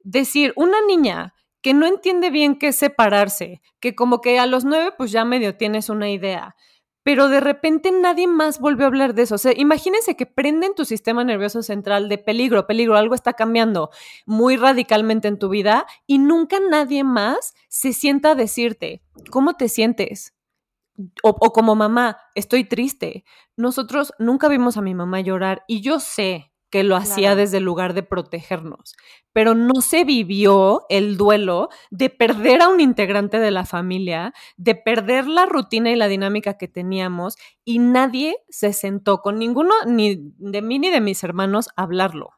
Decir, una niña que no entiende bien qué es separarse, que como que a los nueve pues ya medio tienes una idea, pero de repente nadie más volvió a hablar de eso. O sea, imagínense que prenden tu sistema nervioso central de peligro, peligro, algo está cambiando muy radicalmente en tu vida y nunca nadie más se sienta a decirte, ¿cómo te sientes? O, o como mamá, estoy triste. Nosotros nunca vimos a mi mamá llorar y yo sé que lo hacía desde el lugar de protegernos, pero no se vivió el duelo de perder a un integrante de la familia, de perder la rutina y la dinámica que teníamos y nadie se sentó con ninguno, ni de mí ni de mis hermanos, a hablarlo.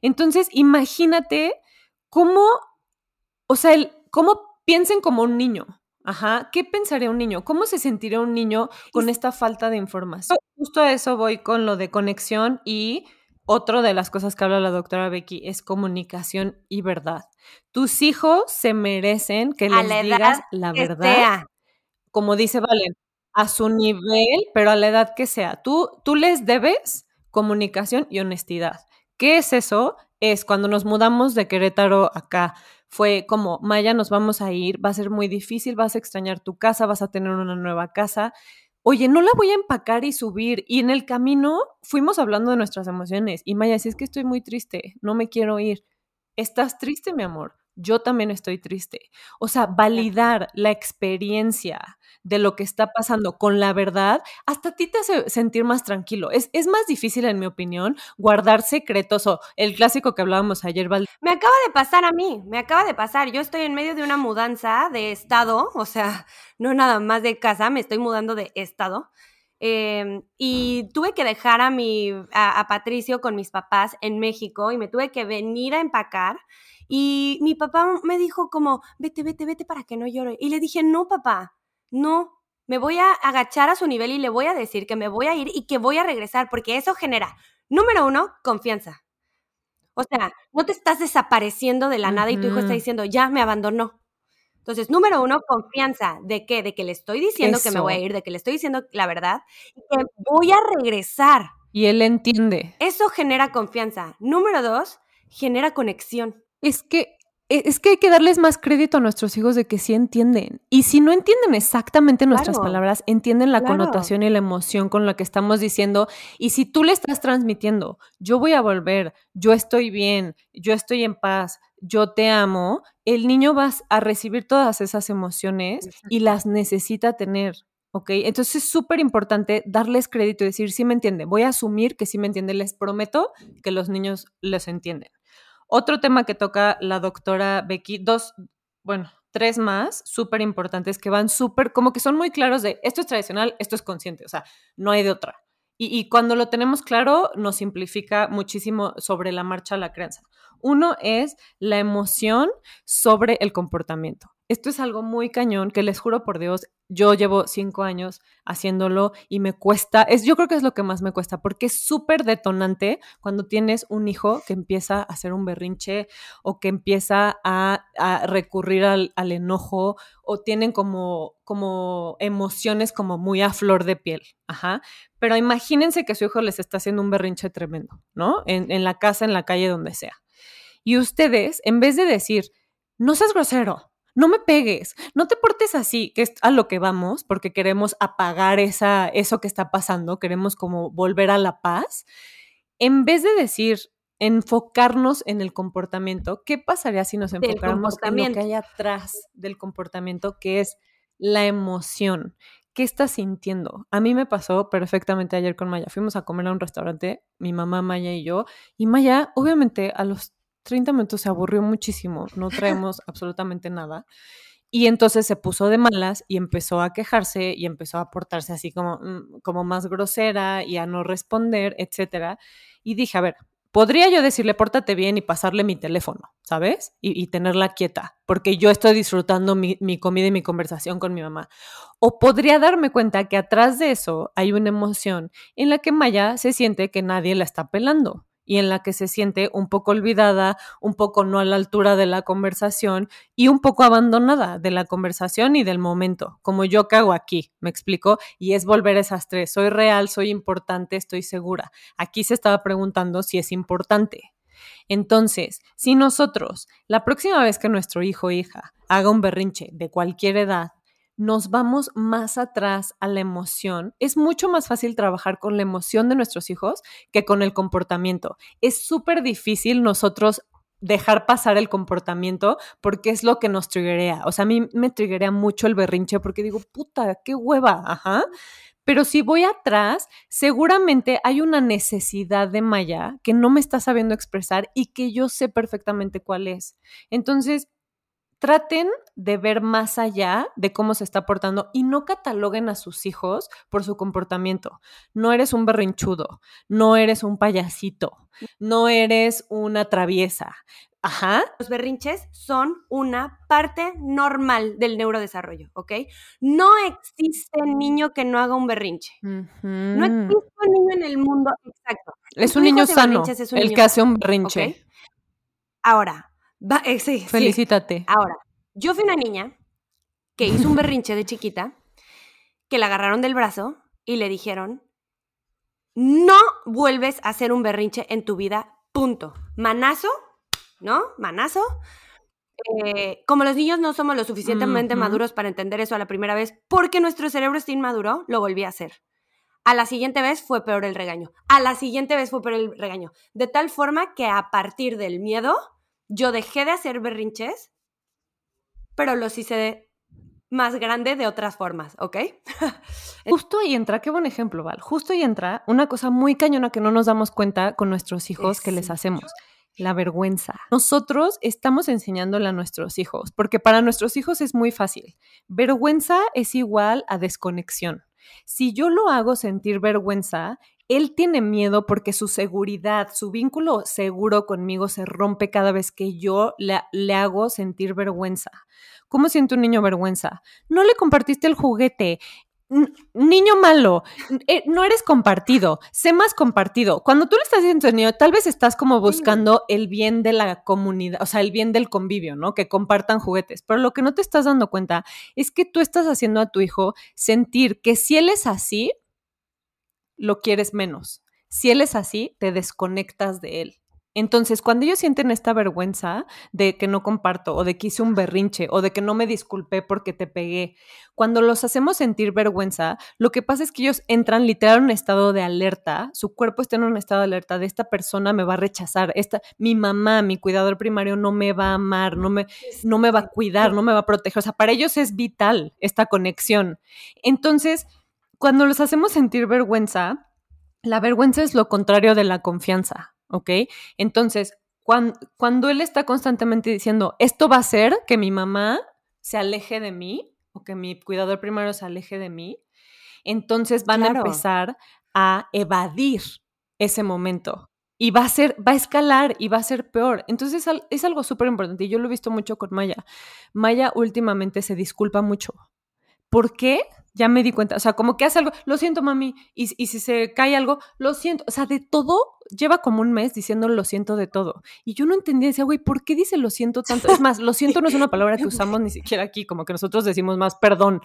Entonces, imagínate cómo, o sea, el, cómo piensen como un niño. Ajá, ¿qué pensaría un niño? ¿Cómo se sentiría un niño con esta falta de información? Justo a eso voy con lo de conexión y otro de las cosas que habla la doctora Becky es comunicación y verdad. Tus hijos se merecen que A les la digas la verdad sea. como dice Valen, a su nivel, pero a la edad que sea. Tú, tú les debes comunicación y honestidad. ¿Qué es eso? Es cuando nos mudamos de Querétaro acá. Fue como, Maya, nos vamos a ir, va a ser muy difícil, vas a extrañar tu casa, vas a tener una nueva casa. Oye, no la voy a empacar y subir. Y en el camino fuimos hablando de nuestras emociones. Y Maya, si es que estoy muy triste, no me quiero ir. ¿Estás triste, mi amor? Yo también estoy triste. O sea, validar la experiencia de lo que está pasando con la verdad, hasta a ti te hace sentir más tranquilo. Es, es más difícil, en mi opinión, guardar secretos o el clásico que hablábamos ayer, Val, Me acaba de pasar a mí, me acaba de pasar. Yo estoy en medio de una mudanza de estado, o sea, no nada más de casa, me estoy mudando de estado. Eh, y tuve que dejar a, mi, a, a Patricio con mis papás en México y me tuve que venir a empacar. Y mi papá me dijo como, vete, vete, vete para que no llore. Y le dije, no, papá, no, me voy a agachar a su nivel y le voy a decir que me voy a ir y que voy a regresar, porque eso genera, número uno, confianza. O sea, no te estás desapareciendo de la nada y tu hijo está diciendo, ya me abandonó. Entonces, número uno, confianza. ¿De qué? De que le estoy diciendo que me voy a ir, de que le estoy diciendo la verdad y que voy a regresar. y él entiende. Eso genera confianza. Número dos, genera conexión. Es que e, es que hay que darles más crédito a nuestros hijos de que sí entienden. Y si no entienden exactamente nuestras Claro. palabras, entienden la Claro. connotación y la emoción con la que estamos diciendo. Y si tú le estás transmitiendo, yo voy a volver, yo estoy bien, yo estoy en paz, yo te amo, el niño va a recibir todas esas emociones y las necesita tener. ¿Ok? Entonces es súper importante darles crédito y decir, sí me entiende. Voy a asumir que sí me entiende. Les prometo que los niños les entienden. Otro tema que toca la doctora Becky, dos, bueno, tres más súper importantes que van súper, como que son muy claros de esto es tradicional, esto es consciente, o sea, no hay de otra. Y, y cuando lo tenemos claro, nos simplifica muchísimo sobre la marcha la crianza. Uno es la emoción sobre el comportamiento. Esto es algo muy cañón que les juro por Dios, yo llevo cinco años haciéndolo y me cuesta, es, yo creo que es lo que más me cuesta, porque es súper detonante cuando tienes un hijo que empieza a hacer un berrinche o que empieza a, recurrir al, enojo o tienen como, como emociones como muy a flor de piel. Ajá. Pero imagínense que su hijo les está haciendo un berrinche tremendo, ¿no? En la casa, en la calle, donde sea. Y ustedes, en vez de decir, no seas grosero, no me pegues, no te portes así, que es a lo que vamos, porque queremos apagar esa, eso que está pasando, queremos como volver a la paz. En vez de decir, enfocarnos en el comportamiento, ¿qué pasaría si nos enfocáramos en lo que hay atrás del comportamiento, que es la emoción? ¿Qué estás sintiendo? A mí me pasó perfectamente ayer con Maya. Fuimos a comer a un restaurante, mi mamá, Maya y yo, y Maya, obviamente, a los 30 minutos se aburrió muchísimo, no traemos absolutamente nada. Y entonces se puso de malas y empezó a quejarse y empezó a portarse así como, mm, como más grosera y a no responder, etcétera. Y dije, a ver, podría yo decirle, pórtate bien y pasarle mi teléfono, ¿sabes? Y, tenerla quieta, porque yo estoy disfrutando mi, mi, comida y mi conversación con mi mamá. O podría darme cuenta que atrás de eso hay una emoción en la que Maya se siente que nadie la está pelando y en la que se siente un poco olvidada, un poco no a la altura de la conversación y un poco abandonada de la conversación y del momento, como yo que hago aquí, me explico, y es volver a esas tres, soy real, soy importante, estoy segura. Aquí se estaba preguntando si es importante. Entonces, si nosotros, la próxima vez que nuestro hijo o hija haga un berrinche de cualquier edad, nos vamos más atrás a la emoción, es mucho más fácil trabajar con la emoción de nuestros hijos que con el comportamiento. Es súper difícil nosotros dejar pasar el comportamiento porque es lo que nos triggerea. O sea, a mí me triggerea mucho el berrinche porque digo, puta, qué hueva, ajá. Pero si voy atrás, seguramente hay una necesidad de Maya que no me está sabiendo expresar y que yo sé perfectamente cuál es. Entonces, traten de ver más allá de cómo se está portando y no cataloguen a sus hijos por su comportamiento. No eres un berrinchudo, no eres un payasito, no eres una traviesa. Ajá. Los berrinches son una parte normal del neurodesarrollo, ¿ok? No existe niño que no haga un berrinche. No existe un niño en el mundo exacto. Es un niño sano, el que hace un berrinche. Ahora, eh, Felicítate. Ahora, yo fui una niña que hizo un berrinche de chiquita, que la agarraron del brazo y le dijeron, no vuelves a hacer un berrinche en tu vida, punto. Manazo, ¿no? Manazo. Eh, como los niños no somos lo suficientemente maduros para entender eso a la primera vez, porque nuestro cerebro está inmaduro, lo volví a hacer. A la siguiente vez fue peor el regaño. A la siguiente vez fue peor el regaño. De tal forma que a partir del miedo, yo dejé de hacer berrinches, pero los hice más grande de otras formas, ¿ok? Justo ahí entra, qué buen ejemplo, Val. Justo ahí entra una cosa muy cañona que no nos damos cuenta con nuestros hijos que les hacemos. La vergüenza. Nosotros estamos enseñándole a nuestros hijos, porque para nuestros hijos es muy fácil. Vergüenza es igual a desconexión. Si yo lo hago sentir vergüenza, él tiene miedo porque su seguridad, su vínculo seguro conmigo se rompe cada vez que yo le, hago sentir vergüenza. ¿Cómo siente un niño vergüenza? No le compartiste el juguete. niño malo, eh, no eres compartido, sé más compartido. Cuando tú le estás diciendo a niño, tal vez estás como buscando el bien de la comunidad, o sea, el bien del convivio, ¿no? Que compartan juguetes. Pero lo que no te estás dando cuenta es que tú estás haciendo a tu hijo sentir que si él es así, lo quieres menos. Si él es así, te desconectas de él. Entonces, cuando ellos sienten esta vergüenza de que no comparto o de que hice un berrinche o de que no me disculpé porque te pegué, cuando los hacemos sentir vergüenza, lo que pasa es que ellos entran literal en un estado de alerta, su cuerpo está en un estado de alerta de esta persona me va a rechazar, esta mi mamá, mi cuidador primario no me va a amar, no me no me va a cuidar, no me va a proteger, o sea, para ellos es vital esta conexión. Entonces, cuando los hacemos sentir vergüenza, la vergüenza es lo contrario de la confianza, ¿ok? Entonces, cuando, él está constantemente diciendo, esto va a hacer que mi mamá se aleje de mí o que mi cuidador primario se aleje de mí, entonces van a empezar a evadir ese momento y va a ser, va a escalar y va a ser peor. Entonces es algo súper importante y yo lo he visto mucho con Maya. Maya últimamente se disculpa mucho. ¿Por qué? Ya me di cuenta, o sea, como que hace algo, lo siento mami, y, si se cae algo, lo siento, o sea, de todo, lleva como un mes diciendo lo siento de todo. Y yo no entendía, decía, güey, ¿por qué dice lo siento tanto? Es más, lo siento no es una palabra que usamos ni siquiera aquí, como que nosotros decimos más perdón.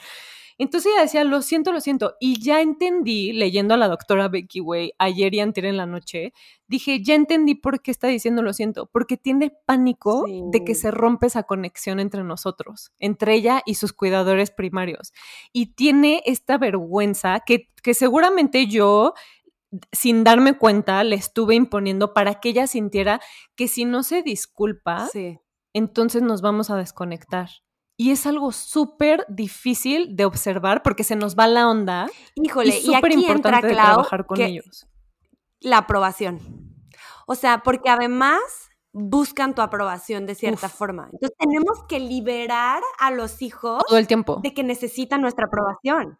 Entonces ella decía, lo siento, lo siento. Y ya entendí, leyendo a la doctora Becky Way ayer y anterior en la noche, dije, ya entendí por qué está diciendo lo siento, porque tiene pánico de que se rompe esa conexión entre nosotros, entre ella y sus cuidadores primarios. Y tiene esta vergüenza que, que seguramente yo sin darme cuenta, le estuve imponiendo para que ella sintiera que si no se disculpa, entonces nos vamos a desconectar. Y es algo súper difícil de observar porque se nos va la onda. Híjole, y súper importante trabajar con ellos. La aprobación. O sea, porque además buscan tu aprobación de cierta Uf. forma. Entonces tenemos que liberar a los hijos Todo el tiempo de que necesitan nuestra aprobación.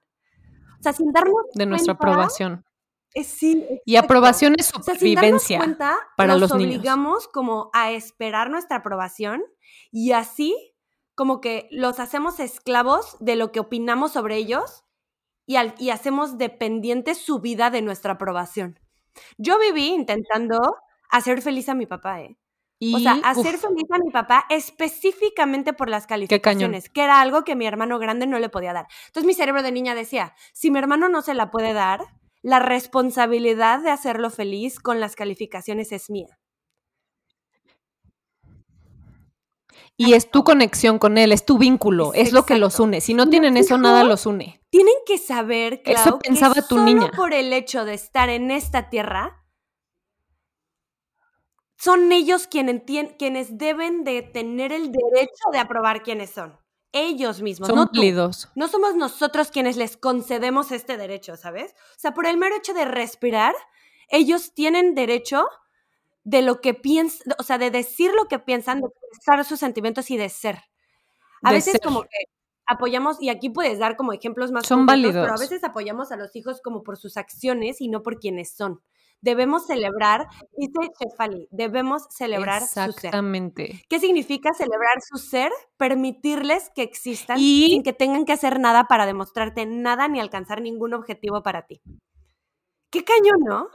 O sea, sin darnos de nuestra aprobación. es- sí, Y aprobación es O sea, sin darnos supervivencia. cuenta, para nos los niños. obligamos como a esperar nuestra aprobación y así como que los hacemos esclavos de lo que opinamos sobre ellos y, al- y hacemos dependiente su vida de nuestra aprobación. Yo viví intentando hacer feliz a mi papá, ¿eh? Y, O sea, hacer uf, feliz a mi papá específicamente por las calificaciones, que era algo que mi hermano grande no le podía dar. Entonces mi cerebro de niña decía, si mi hermano no se la puede dar, la responsabilidad de hacerlo feliz con las calificaciones es mía. Y es tu conexión con él, es tu vínculo, Es es lo que los une. Si no tienen eso, nada los une. Tienen que saber, Eso pensaba que tu solo niña. por el hecho de estar en esta tierra, son ellos quienes, deben de tener el derecho de aprobar quiénes son. Ellos mismos, Son no tú. No somos nosotros quienes les concedemos este derecho, ¿sabes? O sea, por el mero hecho de respirar, ellos tienen derecho de lo que piensan, o sea, de decir lo que piensan, de expresar sus sentimientos y de ser. A De veces ser. como que apoyamos, y aquí puedes dar como ejemplos más Son concretos, pero a válidos. veces apoyamos a los hijos como por sus acciones y no por quienes son. Debemos celebrar, dice Chefali, debemos celebrar su ser. Exactamente. ¿Qué significa celebrar su ser? Permitirles que existan Y- sin que tengan que hacer nada para demostrarte nada ni alcanzar ningún objetivo para ti. Qué cañón, ¿no?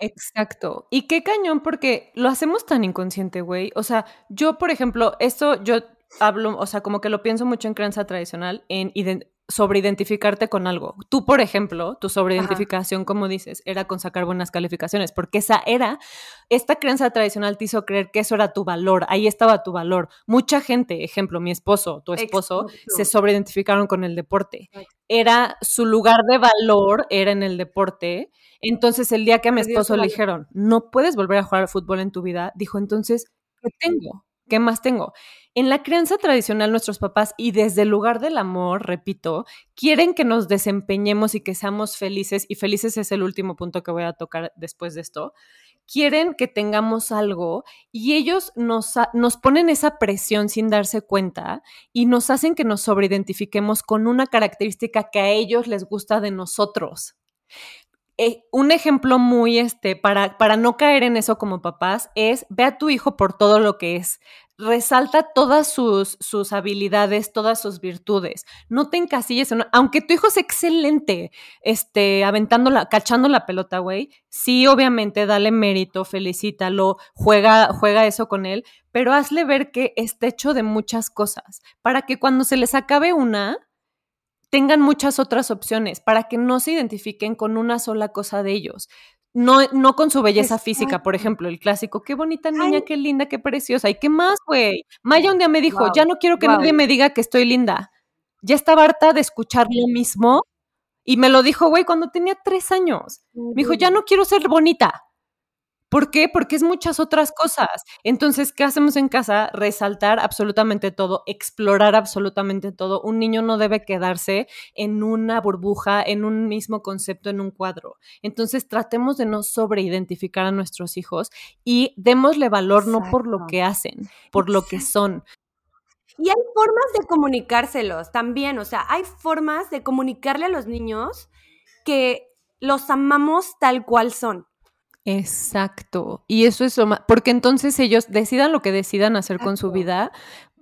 Exacto. Y qué cañón, porque lo hacemos tan inconsciente, güey. O sea, yo, por ejemplo, esto yo hablo, o sea, como que lo pienso mucho en crianza tradicional, en iden- sobre identificarte con algo. Tú, por ejemplo, tu sobreidentificación, como dices, era con sacar buenas calificaciones, porque esa era, esta crianza tradicional te hizo creer que eso era tu valor, ahí estaba tu valor. Mucha gente, ejemplo, mi esposo, tu esposo, Exacto. se sobreidentificaron con el deporte. Era su lugar de valor, era en el deporte. Entonces, el día que a mi esposo le dijeron, no puedes volver a jugar al fútbol en tu vida, dijo, entonces, ¿qué tengo? ¿Qué más tengo? En la crianza tradicional, nuestros papás, y desde el lugar del amor, repito, quieren que nos desempeñemos y que seamos felices, y felices es el último punto que voy a tocar después de esto, quieren que tengamos algo y ellos nos, nos ponen esa presión sin darse cuenta y nos hacen que nos sobreidentifiquemos con una característica que a ellos les gusta de nosotros. Eh, un ejemplo muy este, para, para no caer en eso como papás, es ve a tu hijo por todo lo que es. Resalta todas sus, sus habilidades, todas sus virtudes. No te encasilles Aunque tu hijo es excelente, este, aventando la, cachando la pelota, güey, sí, obviamente, dale mérito, felicítalo, juega, juega eso con él, pero hazle ver que está hecho de muchas cosas, para que cuando se les acabe una, tengan muchas otras opciones para que no se identifiquen con una sola cosa de ellos. No, no con su belleza física, por ejemplo, el clásico, qué bonita niña, Ay. qué linda, qué preciosa. ¿Y qué más, güey? Maya un día me dijo, ya no quiero que nadie me diga que estoy linda. Ya estaba harta de escuchar lo mismo y me lo dijo, güey, cuando tenía tres años. Me dijo, ya no quiero ser bonita. ¿Por qué? Porque es muchas otras cosas. Entonces, ¿qué hacemos en casa? Resaltar absolutamente todo, explorar absolutamente todo. Un niño no debe quedarse en una burbuja, en un mismo concepto, en un cuadro. Entonces, tratemos de no sobreidentificar a nuestros hijos y démosle valor no por lo que hacen, por lo que son. Y hay formas de comunicárselos también, o sea, hay formas de comunicarle a los niños que los amamos tal cual son. Exacto. Y eso es lo más, porque entonces ellos decidan lo que decidan hacer con su vida,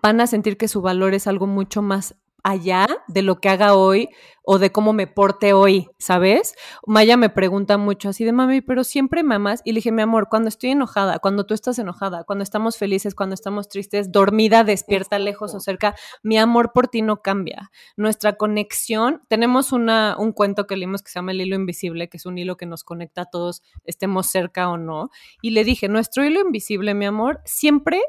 van a sentir que su valor es algo mucho más allá de lo que haga hoy o de cómo me porte hoy, ¿sabes? Maya me pregunta mucho así de mami, pero siempre mamas. Y le dije, mi amor, cuando estoy enojada, cuando tú estás enojada, cuando estamos felices, cuando estamos tristes, dormida, despierta, lejos o cerca, mi amor por ti no cambia. Nuestra conexión, tenemos una, un cuento que leímos que se llama el hilo invisible, que es un hilo que nos conecta a todos, estemos cerca o no. Y le dije, nuestro hilo invisible, mi amor, siempre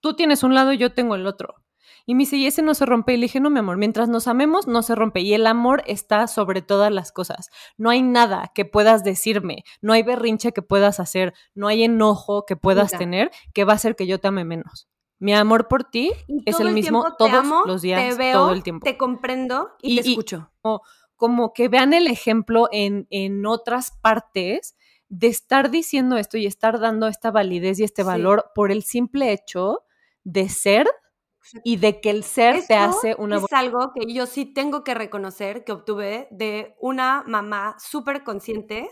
tú tienes un lado y yo tengo el otro. Y me dice, y ese no se rompe. Y le dije, no, mi amor, mientras nos amemos, no se rompe. Y el amor está sobre todas las cosas. No hay nada que puedas decirme, no hay berrinche que puedas hacer, no hay enojo que puedas Mira. tener que va a hacer que yo te ame menos. Mi amor por ti es el mismo todos amo, los días, veo, todo el tiempo. Te comprendo y, Y- te y- escucho. como que vean el ejemplo en, en otras partes de estar diciendo esto y estar dando esta validez y este valor por el simple hecho de ser y de que el ser te hace una... Es algo que yo sí tengo que reconocer que obtuve de una mamá súper consciente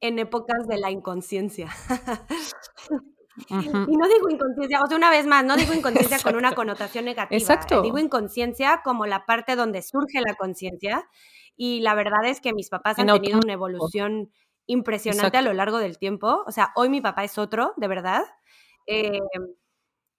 en épocas de la inconsciencia. Y no digo inconsciencia, o sea, una vez más, no digo inconsciencia con una connotación negativa. Exacto. Digo inconsciencia como la parte donde surge la conciencia. Y la verdad es que mis papás han tenido una evolución impresionante a lo largo del tiempo. O sea, hoy mi papá es otro, de verdad. Eh,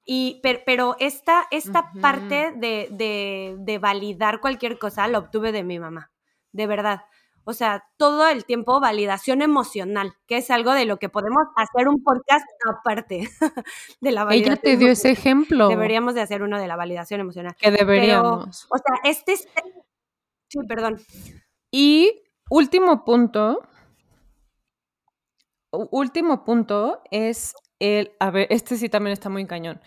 y, pero, esta, esta parte de, de, de, validar cualquier cosa la obtuve de mi mamá, de verdad. O sea, todo el tiempo validación emocional, que es algo de lo que podemos hacer un podcast aparte de la validación. Ella te dio ese ejemplo. Deberíamos de hacer uno de la validación emocional. Que deberíamos. o sea, este Sí, perdón. Y último punto, último punto es el, a ver, este sí también está muy cañón.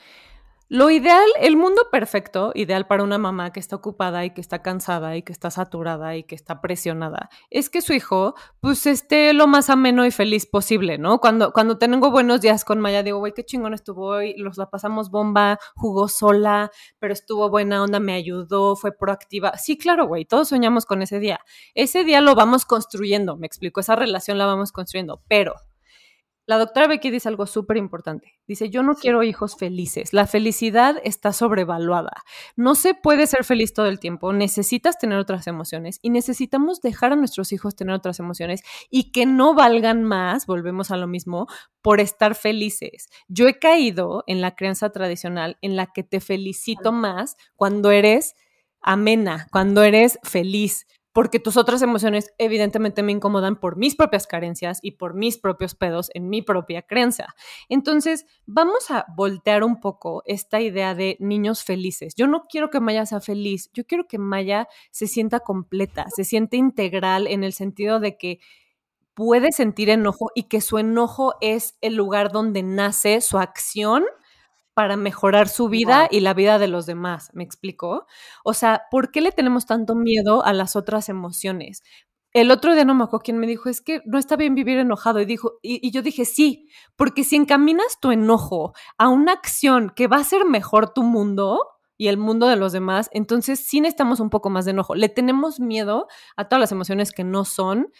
Lo ideal, el mundo perfecto, ideal para una mamá que está ocupada y que está cansada y que está saturada y que está presionada, es que su hijo pues esté lo más ameno y feliz posible, ¿no? Cuando, cuando tengo buenos días con Maya, digo, güey, qué chingón estuvo hoy, los la pasamos bomba, jugó sola, pero estuvo buena onda, me ayudó, fue proactiva. Sí, claro, güey, todos soñamos con ese día. Ese día lo vamos construyendo, me explico, esa relación la vamos construyendo, pero la doctora Becky dice algo súper importante. Dice, yo no quiero hijos felices. La felicidad está sobrevaluada. No se puede ser feliz todo el tiempo. Necesitas tener otras emociones y necesitamos dejar a nuestros hijos tener otras emociones y que no valgan más, volvemos a lo mismo, por estar felices. Yo he caído en la creencia tradicional en la que te felicito más cuando eres amena, cuando eres feliz, porque tus otras emociones evidentemente me incomodan por mis propias carencias y por mis propios pedos en mi propia creencia. Entonces, vamos a voltear un poco esta idea de niños felices. Yo no quiero que Maya sea feliz, yo quiero que Maya se sienta completa, se siente integral en el sentido de que puede sentir enojo y que su enojo es el lugar donde nace su acción para mejorar su vida y la vida de los demás, ¿me explico? O sea, ¿por qué le tenemos tanto miedo a las otras emociones? El otro día no me acuerdo quién me dijo, es que no está bien vivir enojado. Y, dijo, y, yo dije, sí, porque si encaminas tu enojo a una acción que va a hacer mejor tu mundo y el mundo de los demás, entonces sí necesitamos un poco más de enojo. Le tenemos miedo a todas las emociones que no son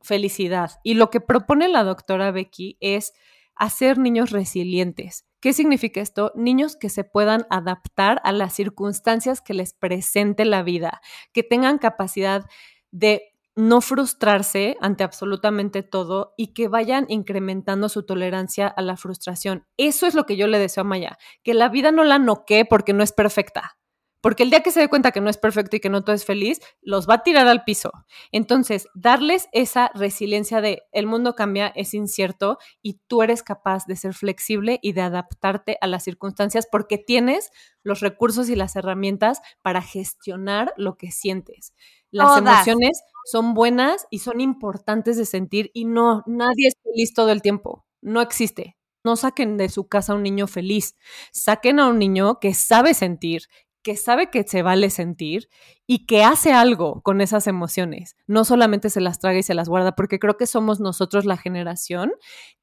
felicidad. Y lo que propone la doctora Becky es hacer niños resilientes. ¿Qué significa esto? Niños que se puedan adaptar a las circunstancias que les presente la vida, que tengan capacidad de no frustrarse ante absolutamente todo y que vayan incrementando su tolerancia a la frustración. Eso es lo que yo le deseo a Maya, que la vida no la noquee porque no es perfecta. Porque el día que se dé cuenta que no es perfecto y que no todo es feliz, los va a tirar al piso. Entonces, darles esa resiliencia de el mundo cambia, es incierto y tú eres capaz de ser flexible y de adaptarte a las circunstancias porque tienes los recursos y las herramientas para gestionar lo que sientes. Las emociones son buenas y son importantes de sentir y no, nadie es feliz todo el tiempo. No existe. No saquen de su casa a un niño feliz, saquen a un niño que sabe sentir, que sabe que se vale sentir y que hace algo con esas emociones. No solamente se las traga y se las guarda, porque creo que somos nosotros la generación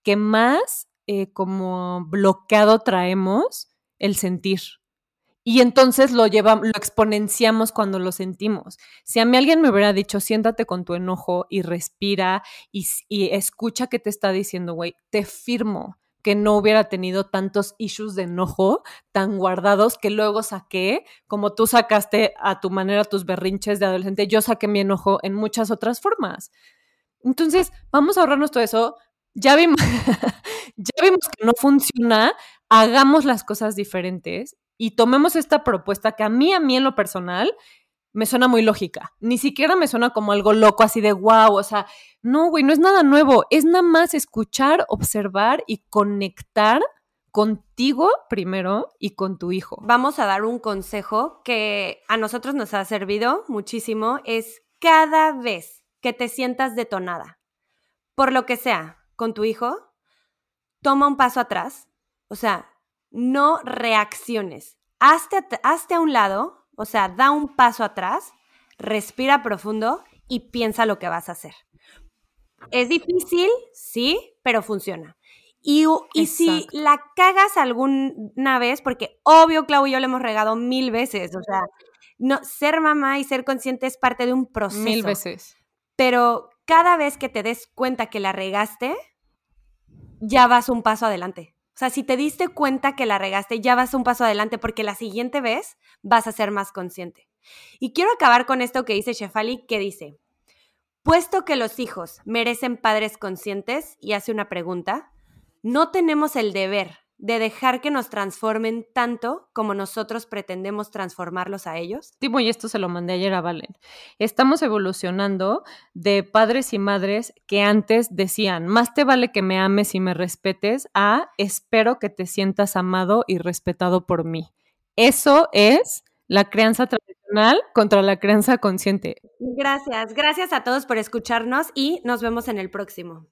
que más eh, como bloqueado traemos el sentir. Y entonces lo llevamos, lo exponenciamos cuando lo sentimos. Si a mí alguien me hubiera dicho, siéntate con tu enojo y respira y, y escucha qué te está diciendo, güey, te firmo que no hubiera tenido tantos issues de enojo tan guardados que luego saqué, como tú sacaste a tu manera tus berrinches de adolescente, yo saqué mi enojo en muchas otras formas. Entonces, vamos a ahorrarnos todo eso. Ya vimos, ya vimos que no funciona, hagamos las cosas diferentes y tomemos esta propuesta que a mí, a mí en lo personal, me suena muy lógica. Ni siquiera me suena como algo loco, así de wow. O sea, no, güey, no es nada nuevo. Es nada más escuchar, observar y conectar contigo primero y con tu hijo. Vamos a dar un consejo que a nosotros nos ha servido muchísimo. Es cada vez que te sientas detonada, por lo que sea, con tu hijo, toma un paso atrás. O sea, no reacciones. Hazte, hazte a un lado o sea, da un paso atrás, respira profundo y piensa lo que vas a hacer. Es difícil, sí, pero funciona. Y, y si la cagas alguna vez, porque obvio, Clau y yo le hemos regado mil veces, o sea, no, ser mamá y ser consciente es parte de un proceso. Mil veces. Pero cada vez que te des cuenta que la regaste, ya vas un paso adelante. O sea, si te diste cuenta que la regaste, ya vas un paso adelante porque la siguiente vez vas a ser más consciente. Y quiero acabar con esto que dice Shefali, que dice, puesto que los hijos merecen padres conscientes, y hace una pregunta, no tenemos el deber de dejar que nos transformen tanto como nosotros pretendemos transformarlos a ellos? Timo, y esto se lo mandé ayer a Valen. Estamos evolucionando de padres y madres que antes decían, más te vale que me ames y me respetes, a espero que te sientas amado y respetado por mí. Eso es la crianza tradicional contra la crianza consciente. Gracias, gracias a todos por escucharnos y nos vemos en el próximo.